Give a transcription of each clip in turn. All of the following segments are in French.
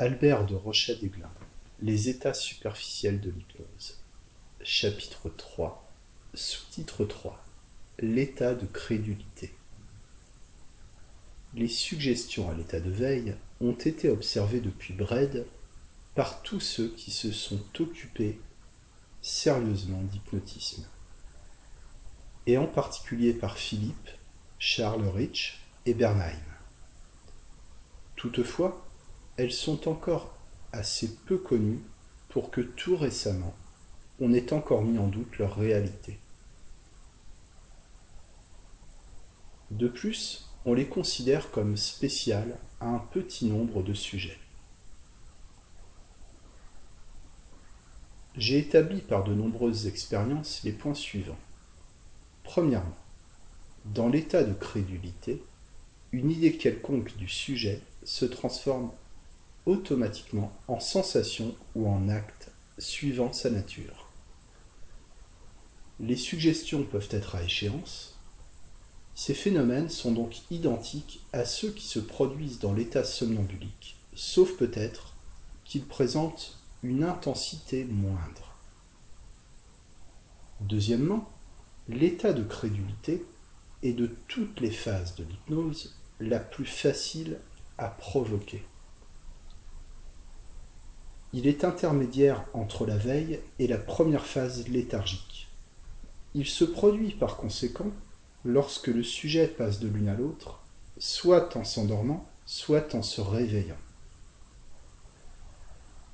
Albert de Rochat-Desglins, Les états superficiels de l'hypnose. Chapitre 3 Sous-titre 3 L'état de crédulité. Les suggestions à l'état de veille ont été observées depuis Brede par tous ceux qui se sont occupés sérieusement d'hypnotisme, et en particulier par Philippe, Charles Rich et Bernheim. Toutefois, elles sont encore assez peu connues pour que tout récemment on ait encore mis en doute leur réalité. De plus, on les considère comme spéciales à un petit nombre de sujets. J'ai établi par de nombreuses expériences les points suivants. Premièrement, dans l'état de crédulité, une idée quelconque du sujet se transforme automatiquement en sensation ou en acte suivant sa nature. Les suggestions peuvent être à échéance. Ces phénomènes sont donc identiques à ceux qui se produisent dans l'état somnambulique, sauf peut-être qu'ils présentent une intensité moindre. Deuxièmement, l'état de crédulité est de toutes les phases de l'hypnose la plus facile à provoquer. Il est intermédiaire entre la veille et la première phase léthargique. Il se produit par conséquent lorsque le sujet passe de l'une à l'autre, soit en s'endormant, soit en se réveillant.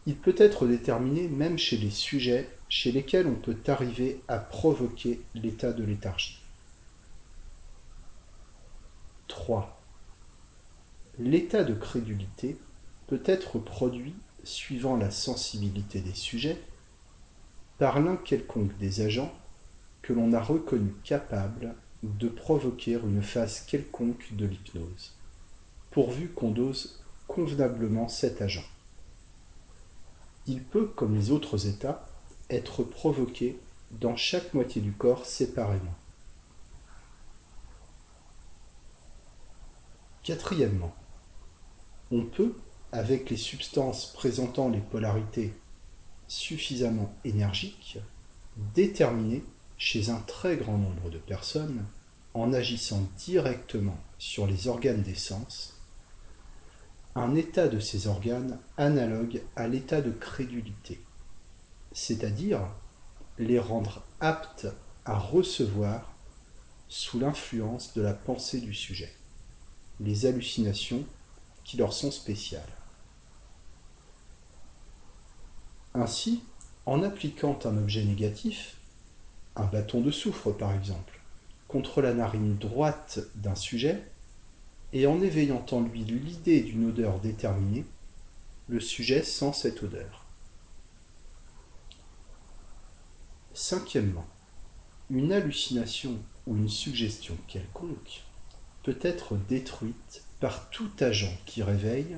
Il peut être déterminé même chez les sujets chez lesquels on peut arriver à provoquer l'état de léthargie. 3. L'état de crédulité peut être produit suivant la sensibilité des sujets, par l'un quelconque des agents que l'on a reconnu capable de provoquer une phase quelconque de l'hypnose, pourvu qu'on dose convenablement cet agent. Il peut, comme les autres états, être provoqué dans chaque moitié du corps séparément. Quatrièmement, on peut, avec les substances présentant les polarités suffisamment énergiques, déterminer chez un très grand nombre de personnes, en agissant directement sur les organes des sens, un état de ces organes analogue à l'état de crédulité, c'est-à-dire les rendre aptes à recevoir sous l'influence de la pensée du sujet les hallucinations qui leur sont spéciales. Ainsi, en appliquant un objet négatif, un bâton de soufre par exemple, contre la narine droite d'un sujet, et en éveillant en lui l'idée d'une odeur déterminée, le sujet sent cette odeur. Cinquièmement, une hallucination ou une suggestion quelconque peut être détruite par tout agent qui réveille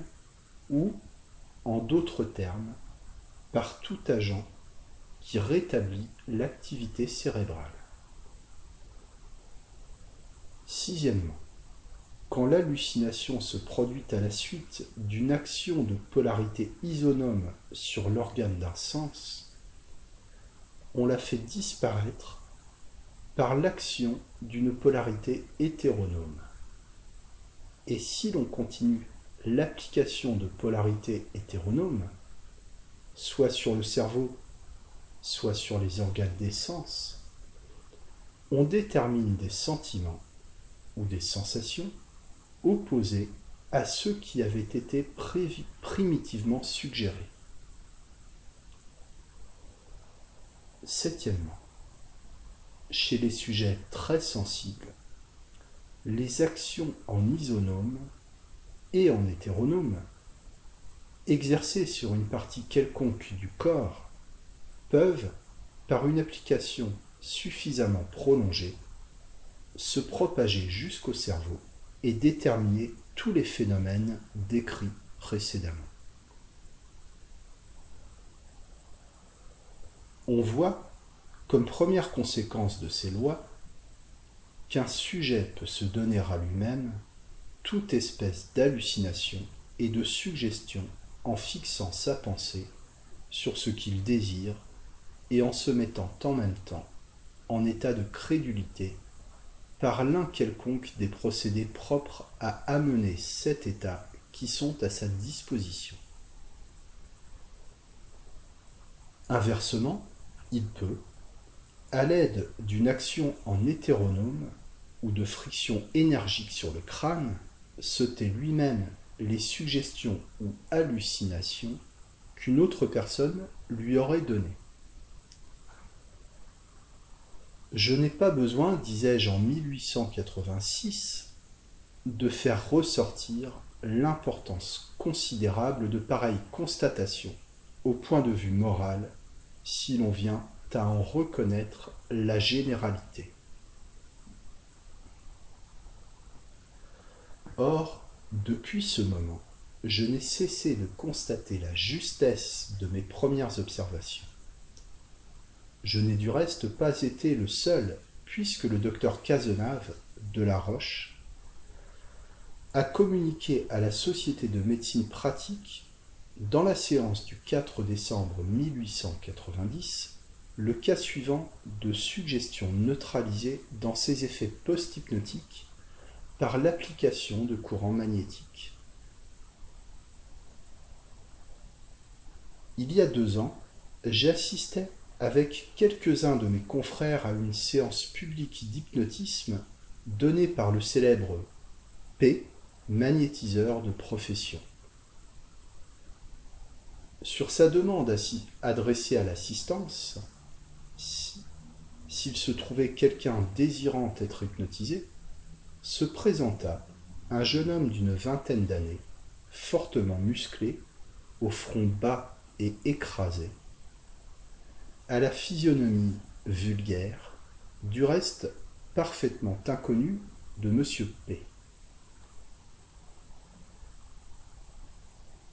ou, en d'autres termes, par tout agent qui rétablit l'activité cérébrale. Sixièmement, quand l'hallucination se produit à la suite d'une action de polarité isonome sur l'organe d'un sens, on la fait disparaître par l'action d'une polarité hétéronome. Et si l'on continue l'application de polarité hétéronome, soit sur le cerveau, soit sur les organes des sens, on détermine des sentiments ou des sensations opposés à ceux qui avaient été primitivement suggérés. Septièmement, chez les sujets très sensibles, les actions en isonome et en hétéronome exercées sur une partie quelconque du corps peuvent, par une application suffisamment prolongée, se propager jusqu'au cerveau et déterminer tous les phénomènes décrits précédemment. On voit, comme première conséquence de ces lois, qu'un sujet peut se donner à lui-même toute espèce d'hallucination et de suggestion en fixant sa pensée sur ce qu'il désire et en se mettant en même temps en état de crédulité par l'un quelconque des procédés propres à amener cet état qui sont à sa disposition. Inversement, il peut, à l'aide d'une action en hétéronome ou de friction énergique sur le crâne, se lui-même les suggestions ou hallucinations qu'une autre personne lui aurait données. Je n'ai pas besoin, disais-je en 1886, de faire ressortir l'importance considérable de pareilles constatations au point de vue moral si l'on vient à en reconnaître la généralité. Or, depuis ce moment, je n'ai cessé de constater la justesse de mes premières observations. Je n'ai du reste pas été le seul, puisque le docteur Cazenave de La Roche a communiqué à la Société de médecine pratique, dans la séance du 4 décembre 1890, le cas suivant de suggestion neutralisée dans ses effets post-hypnotiques par l'application de courants magnétiques. Il y a deux ans, j'assistais avec quelques-uns de mes confrères à une séance publique d'hypnotisme donnée par le célèbre P, magnétiseur de profession. Sur sa demande adressée à l'assistance, s'il se trouvait quelqu'un désirant être hypnotisé, se présenta un jeune homme d'une vingtaine d'années, fortement musclé, au front bas et écrasé, à la physionomie vulgaire, du reste parfaitement inconnu de M. P.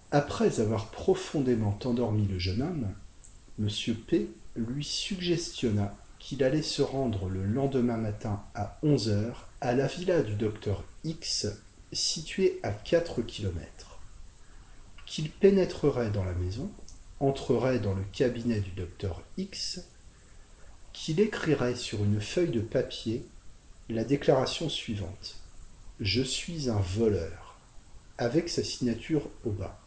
Après avoir profondément endormi le jeune homme, M. P lui suggestionna qu'il allait se rendre le lendemain matin à onze heures à la villa du docteur X située à quatre kilomètres, qu'il pénétrerait dans la maison, entrerait dans le cabinet du docteur X, qu'il écrirait sur une feuille de papier la déclaration suivante Je suis un voleur, avec sa signature au bas.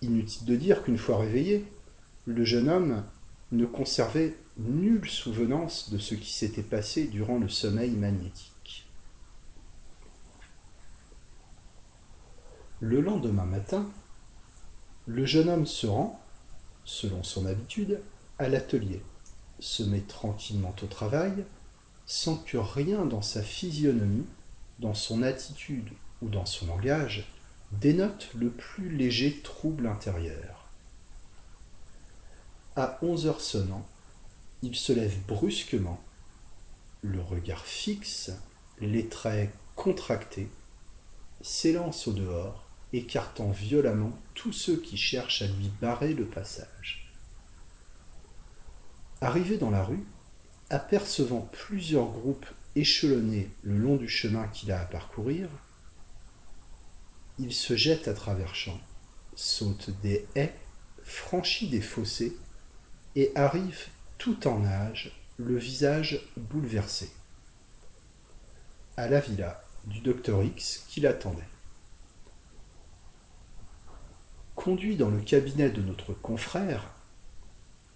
Inutile de dire qu'une fois réveillé, le jeune homme ne conservait nulle souvenance de ce qui s'était passé durant le sommeil magnétique. Le lendemain matin, le jeune homme se rend, selon son habitude, à l'atelier, se met tranquillement au travail, sans que rien dans sa physionomie, dans son attitude ou dans son langage dénote le plus léger trouble intérieur. À onze heures sonnant, il se lève brusquement, le regard fixe, les traits contractés, s'élance au dehors, écartant violemment tous ceux qui cherchent à lui barrer le passage. Arrivé dans la rue, apercevant plusieurs groupes échelonnés le long du chemin qu'il a à parcourir, il se jette à travers champs, saute des haies, franchit des fossés et arrive tout en nage, le visage bouleversé, à la villa du docteur X qui l'attendait. Conduit dans le cabinet de notre confrère,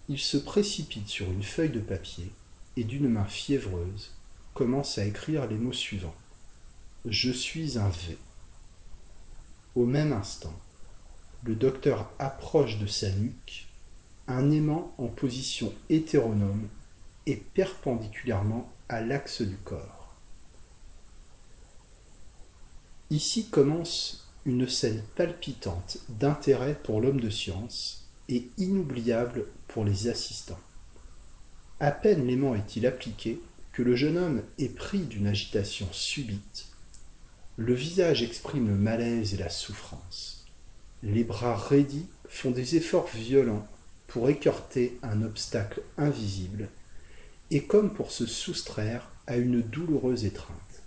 il se précipite sur une feuille de papier et d'une main fiévreuse commence à écrire les mots suivants. Je suis un V. Au même instant, le docteur approche de sa nuque un aimant en position hétéronome et perpendiculairement à l'axe du corps. Ici commence une scène palpitante d'intérêt pour l'homme de science et inoubliable pour les assistants. À peine l'aimant est-il appliqué que le jeune homme est pris d'une agitation subite. Le visage exprime le malaise et la souffrance. Les bras raidis font des efforts violents pour écarter un obstacle invisible et comme pour se soustraire à une douloureuse étreinte.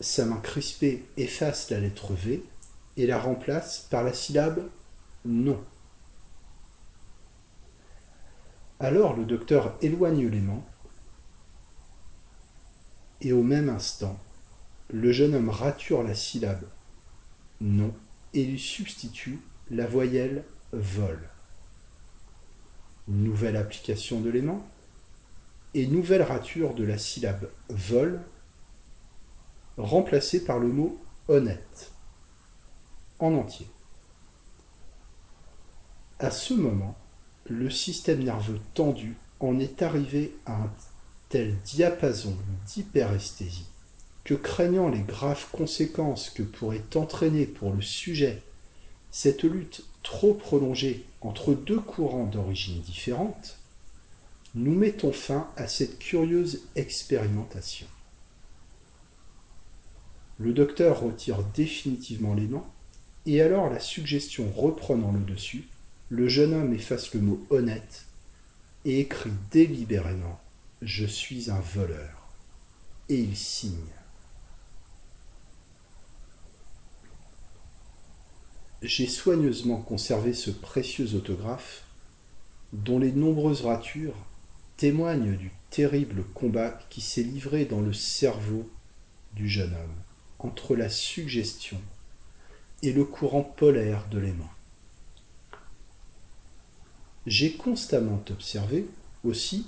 sa main crispée efface la lettre V et la remplace par la syllabe non. Alors le docteur éloigne l'aimant et au même instant, le jeune homme rature la syllabe non et lui substitue la voyelle vol. Nouvelle application de l'aimant et nouvelle rature de la syllabe vol remplacée par le mot honnête en entier. À ce moment, le système nerveux tendu en est arrivé à un tel diapason d'hyperesthésie que craignant les graves conséquences que pourrait entraîner pour le sujet cette lutte trop prolongée entre deux courants d'origine différente, nous mettons fin à cette curieuse expérimentation. Le docteur retire définitivement les mains, et alors la suggestion reprenant le dessus, le jeune homme efface le mot honnête et écrit délibérément Je suis un voleur. Et il signe. J'ai soigneusement conservé ce précieux autographe dont les nombreuses ratures témoigne du terrible combat qui s'est livré dans le cerveau du jeune homme entre la suggestion et le courant polaire de l'aimant. J'ai constamment observé aussi,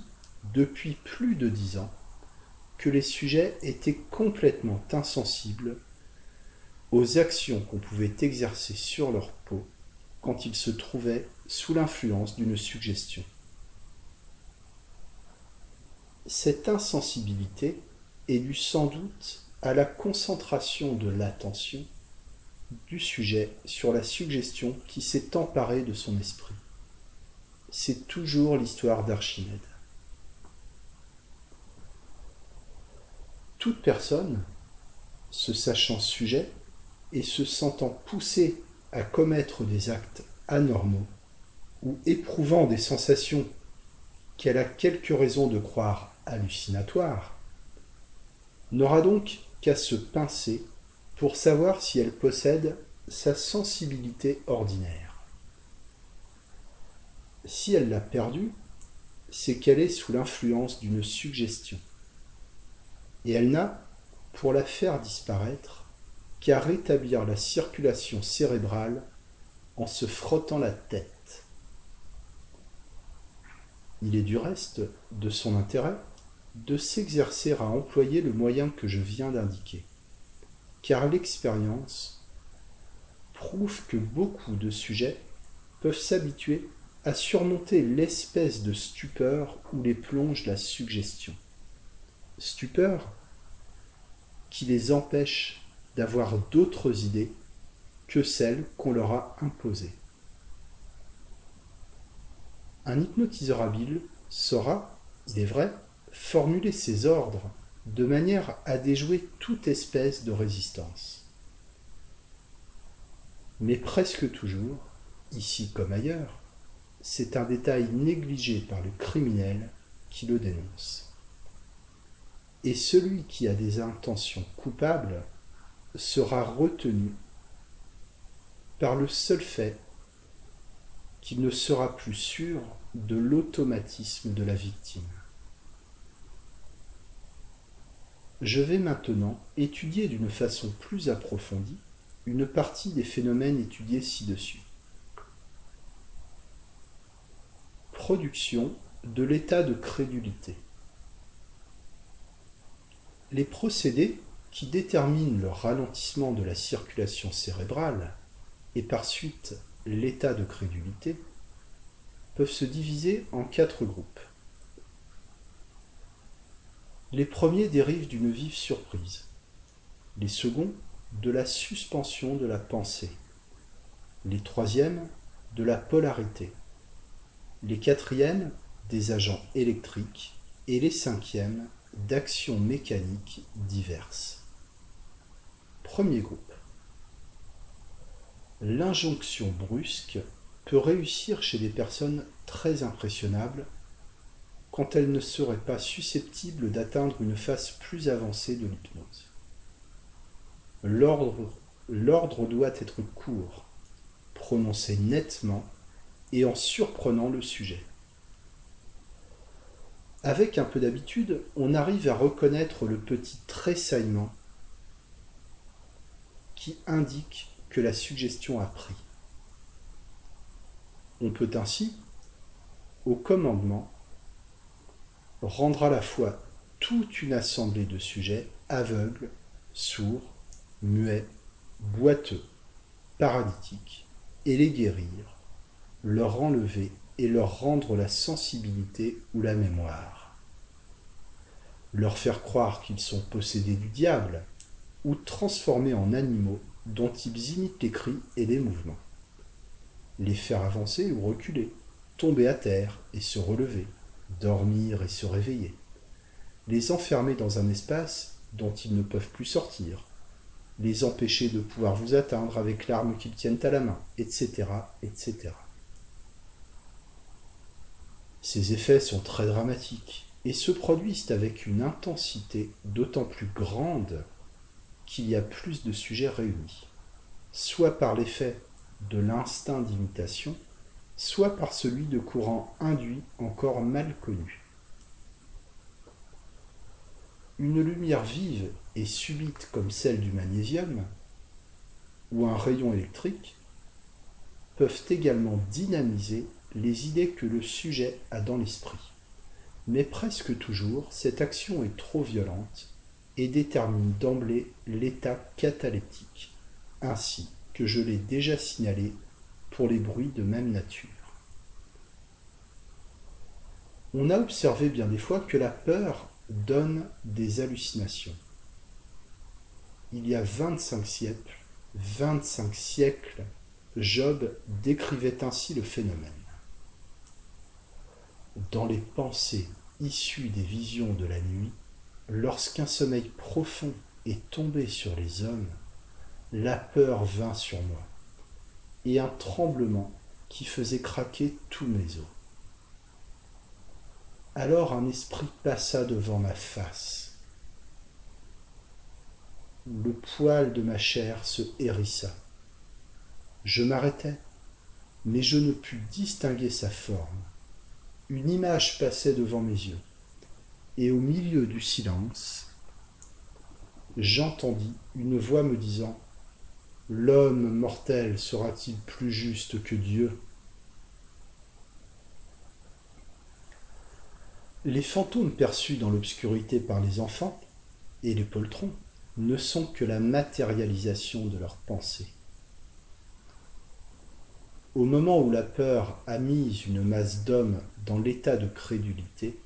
depuis plus de dix ans, que les sujets étaient complètement insensibles aux actions qu'on pouvait exercer sur leur peau quand ils se trouvaient sous l'influence d'une suggestion. Cette insensibilité est due sans doute à la concentration de l'attention du sujet sur la suggestion qui s'est emparée de son esprit. C'est toujours l'histoire d'Archimède. Toute personne, se sachant sujet et se sentant poussée à commettre des actes anormaux ou éprouvant des sensations qu'elle a quelque raison de croire hallucinatoire, n'aura donc qu'à se pincer pour savoir si elle possède sa sensibilité ordinaire. Si elle l'a perdue, c'est qu'elle est sous l'influence d'une suggestion. Et elle n'a, pour la faire disparaître, qu'à rétablir la circulation cérébrale en se frottant la tête. Il est du reste de son intérêt de s'exercer à employer le moyen que je viens d'indiquer, car l'expérience prouve que beaucoup de sujets peuvent s'habituer à surmonter l'espèce de stupeur où les plonge la suggestion. Stupeur qui les empêche d'avoir d'autres idées que celles qu'on leur a imposées. Un hypnotiseur habile saura, il est vrai, formuler ses ordres de manière à déjouer toute espèce de résistance. Mais presque toujours, ici comme ailleurs, c'est un détail négligé par le criminel qui le dénonce. Et celui qui a des intentions coupables sera retenu par le seul fait qu'il ne sera plus sûr de l'automatisme de la victime. Je vais maintenant étudier d'une façon plus approfondie une partie des phénomènes étudiés ci-dessus. Production de l'état de crédulité. Les procédés qui déterminent le ralentissement de la circulation cérébrale et par suite l'état de crédulité peuvent se diviser en quatre groupes. Les premiers dérivent d'une vive surprise, les seconds de la suspension de la pensée, les troisièmes de la polarité, les quatrièmes des agents électriques. Et les cinquièmes d'actions mécaniques diverses. Premier groupe. L'injonction brusque peut réussir chez des personnes très impressionnables quand elles ne seraient pas susceptibles d'atteindre une phase plus avancée de l'hypnose. l'ordre doit être court, prononcé nettement et en surprenant le sujet. Avec un peu d'habitude, on arrive à reconnaître le petit tressaillement qui indique que la suggestion a pris. On peut ainsi, au commandement, rendre à la fois toute une assemblée de sujets aveugles, sourds, muets, boiteux, paralytiques, et les guérir, leur enlever et leur rendre la sensibilité ou la mémoire. Leur faire croire qu'ils sont possédés du diable ou transformés en animaux dont ils imitent les cris et les mouvements. Les faire avancer ou reculer, tomber à terre et se relever, dormir et se réveiller. Les enfermer dans un espace dont ils ne peuvent plus sortir, les empêcher de pouvoir vous atteindre avec l'arme qu'ils tiennent à la main, etc., etc. Ces effets sont très dramatiques et se produisent avec une intensité d'autant plus grande qu'il y a plus de sujets réunis, soit par l'effet de l'instinct d'imitation, soit par celui de courants induits encore mal connus. Une lumière vive et subite comme celle du magnésium, ou un rayon électrique, peuvent également dynamiser les idées que le sujet a dans l'esprit. Mais presque toujours, cette action est trop violente et détermine d'emblée l'état cataleptique, ainsi que je l'ai déjà signalé pour les bruits de même nature. On a observé bien des fois que la peur donne des hallucinations. Il y a 25 siècles, 25 siècles, Job décrivait ainsi le phénomène dans les pensées issues des visions de la nuit, lorsqu'un sommeil profond est tombé sur les hommes, la peur vint sur moi, et un tremblement qui faisait craquer tous mes os. Alors un esprit passa devant ma face. Le poil de ma chair se hérissa. Je m'arrêtai, mais je ne pus distinguer sa forme une image passait devant mes yeux, et au milieu du silence, j'entendis une voix me disant L'homme mortel sera-t-il plus juste que Dieu? Les fantômes perçus dans l'obscurité par les enfants et les poltrons ne sont que la matérialisation de leurs pensées. Au moment où la peur a mis une masse d'hommes dans l'état de crédulité,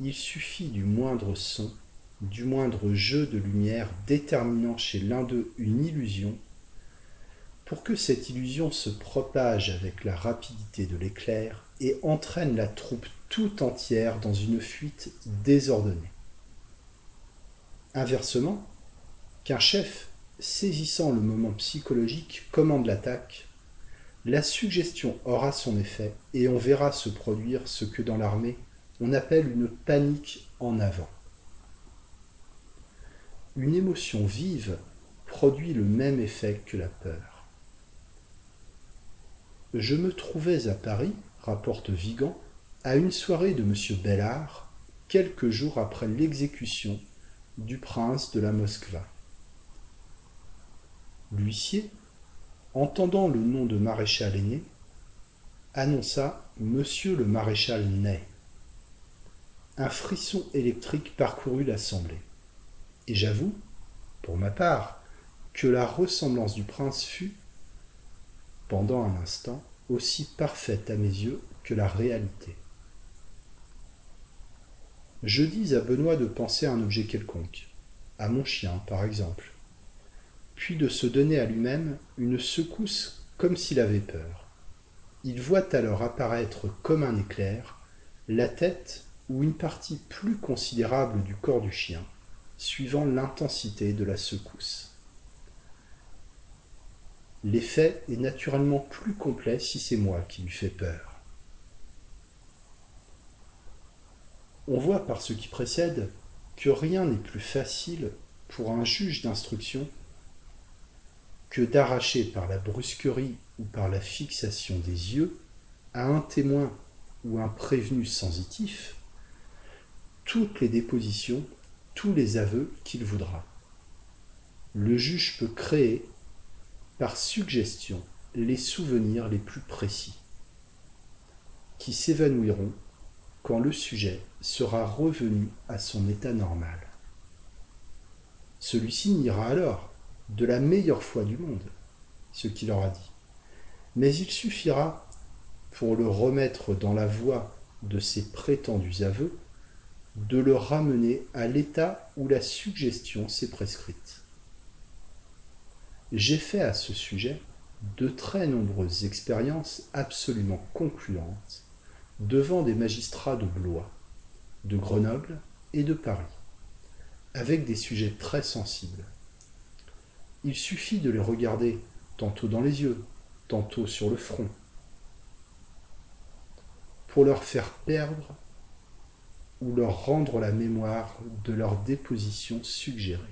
il suffit du moindre son, du moindre jeu de lumière déterminant chez l'un d'eux une illusion, pour que cette illusion se propage avec la rapidité de l'éclair et entraîne la troupe tout entière dans une fuite désordonnée. Inversement, qu'un chef, saisissant le moment psychologique, commande l'attaque, la suggestion aura son effet et on verra se produire ce que dans l'armée on appelle une panique en avant. Une émotion vive produit le même effet que la peur. Je me trouvais à Paris, rapporte Vigan, à une soirée de M. Bellard, quelques jours après l'exécution du prince de la Moskva. L'huissier, entendant le nom de maréchal aîné, annonça Monsieur le maréchal Ney. Un frisson électrique parcourut l'assemblée. Et j'avoue, pour ma part, que la ressemblance du prince fut, pendant un instant, aussi parfaite à mes yeux que la réalité. Je dis à Benoît de penser à un objet quelconque, à mon chien par exemple, puis de se donner à lui-même une secousse comme s'il avait peur. Il voit alors apparaître comme un éclair la tête ou une partie plus considérable du corps du chien, suivant l'intensité de la secousse. L'effet est naturellement plus complet si c'est moi qui lui fais peur. On voit par ce qui précède que rien n'est plus facile pour un juge d'instruction que d'arracher par la brusquerie ou par la fixation des yeux à un témoin ou un prévenu sensitif toutes les dépositions, tous les aveux qu'il voudra. Le juge peut créer, par suggestion, les souvenirs les plus précis, qui s'évanouiront quand le sujet sera revenu à son état normal. Celui-ci niera alors, de la meilleure foi du monde, ce qu'il aura dit. Mais il suffira, pour le remettre dans la voie de ses prétendus aveux, de le ramener à l'état où la suggestion s'est prescrite. J'ai fait à ce sujet de très nombreuses expériences absolument concluantes devant des magistrats de Blois, de Grenoble et de Paris, avec des sujets très sensibles. Il suffit de les regarder tantôt dans les yeux, tantôt sur le front, pour leur faire perdre ou leur rendre la mémoire de leur déposition suggérée.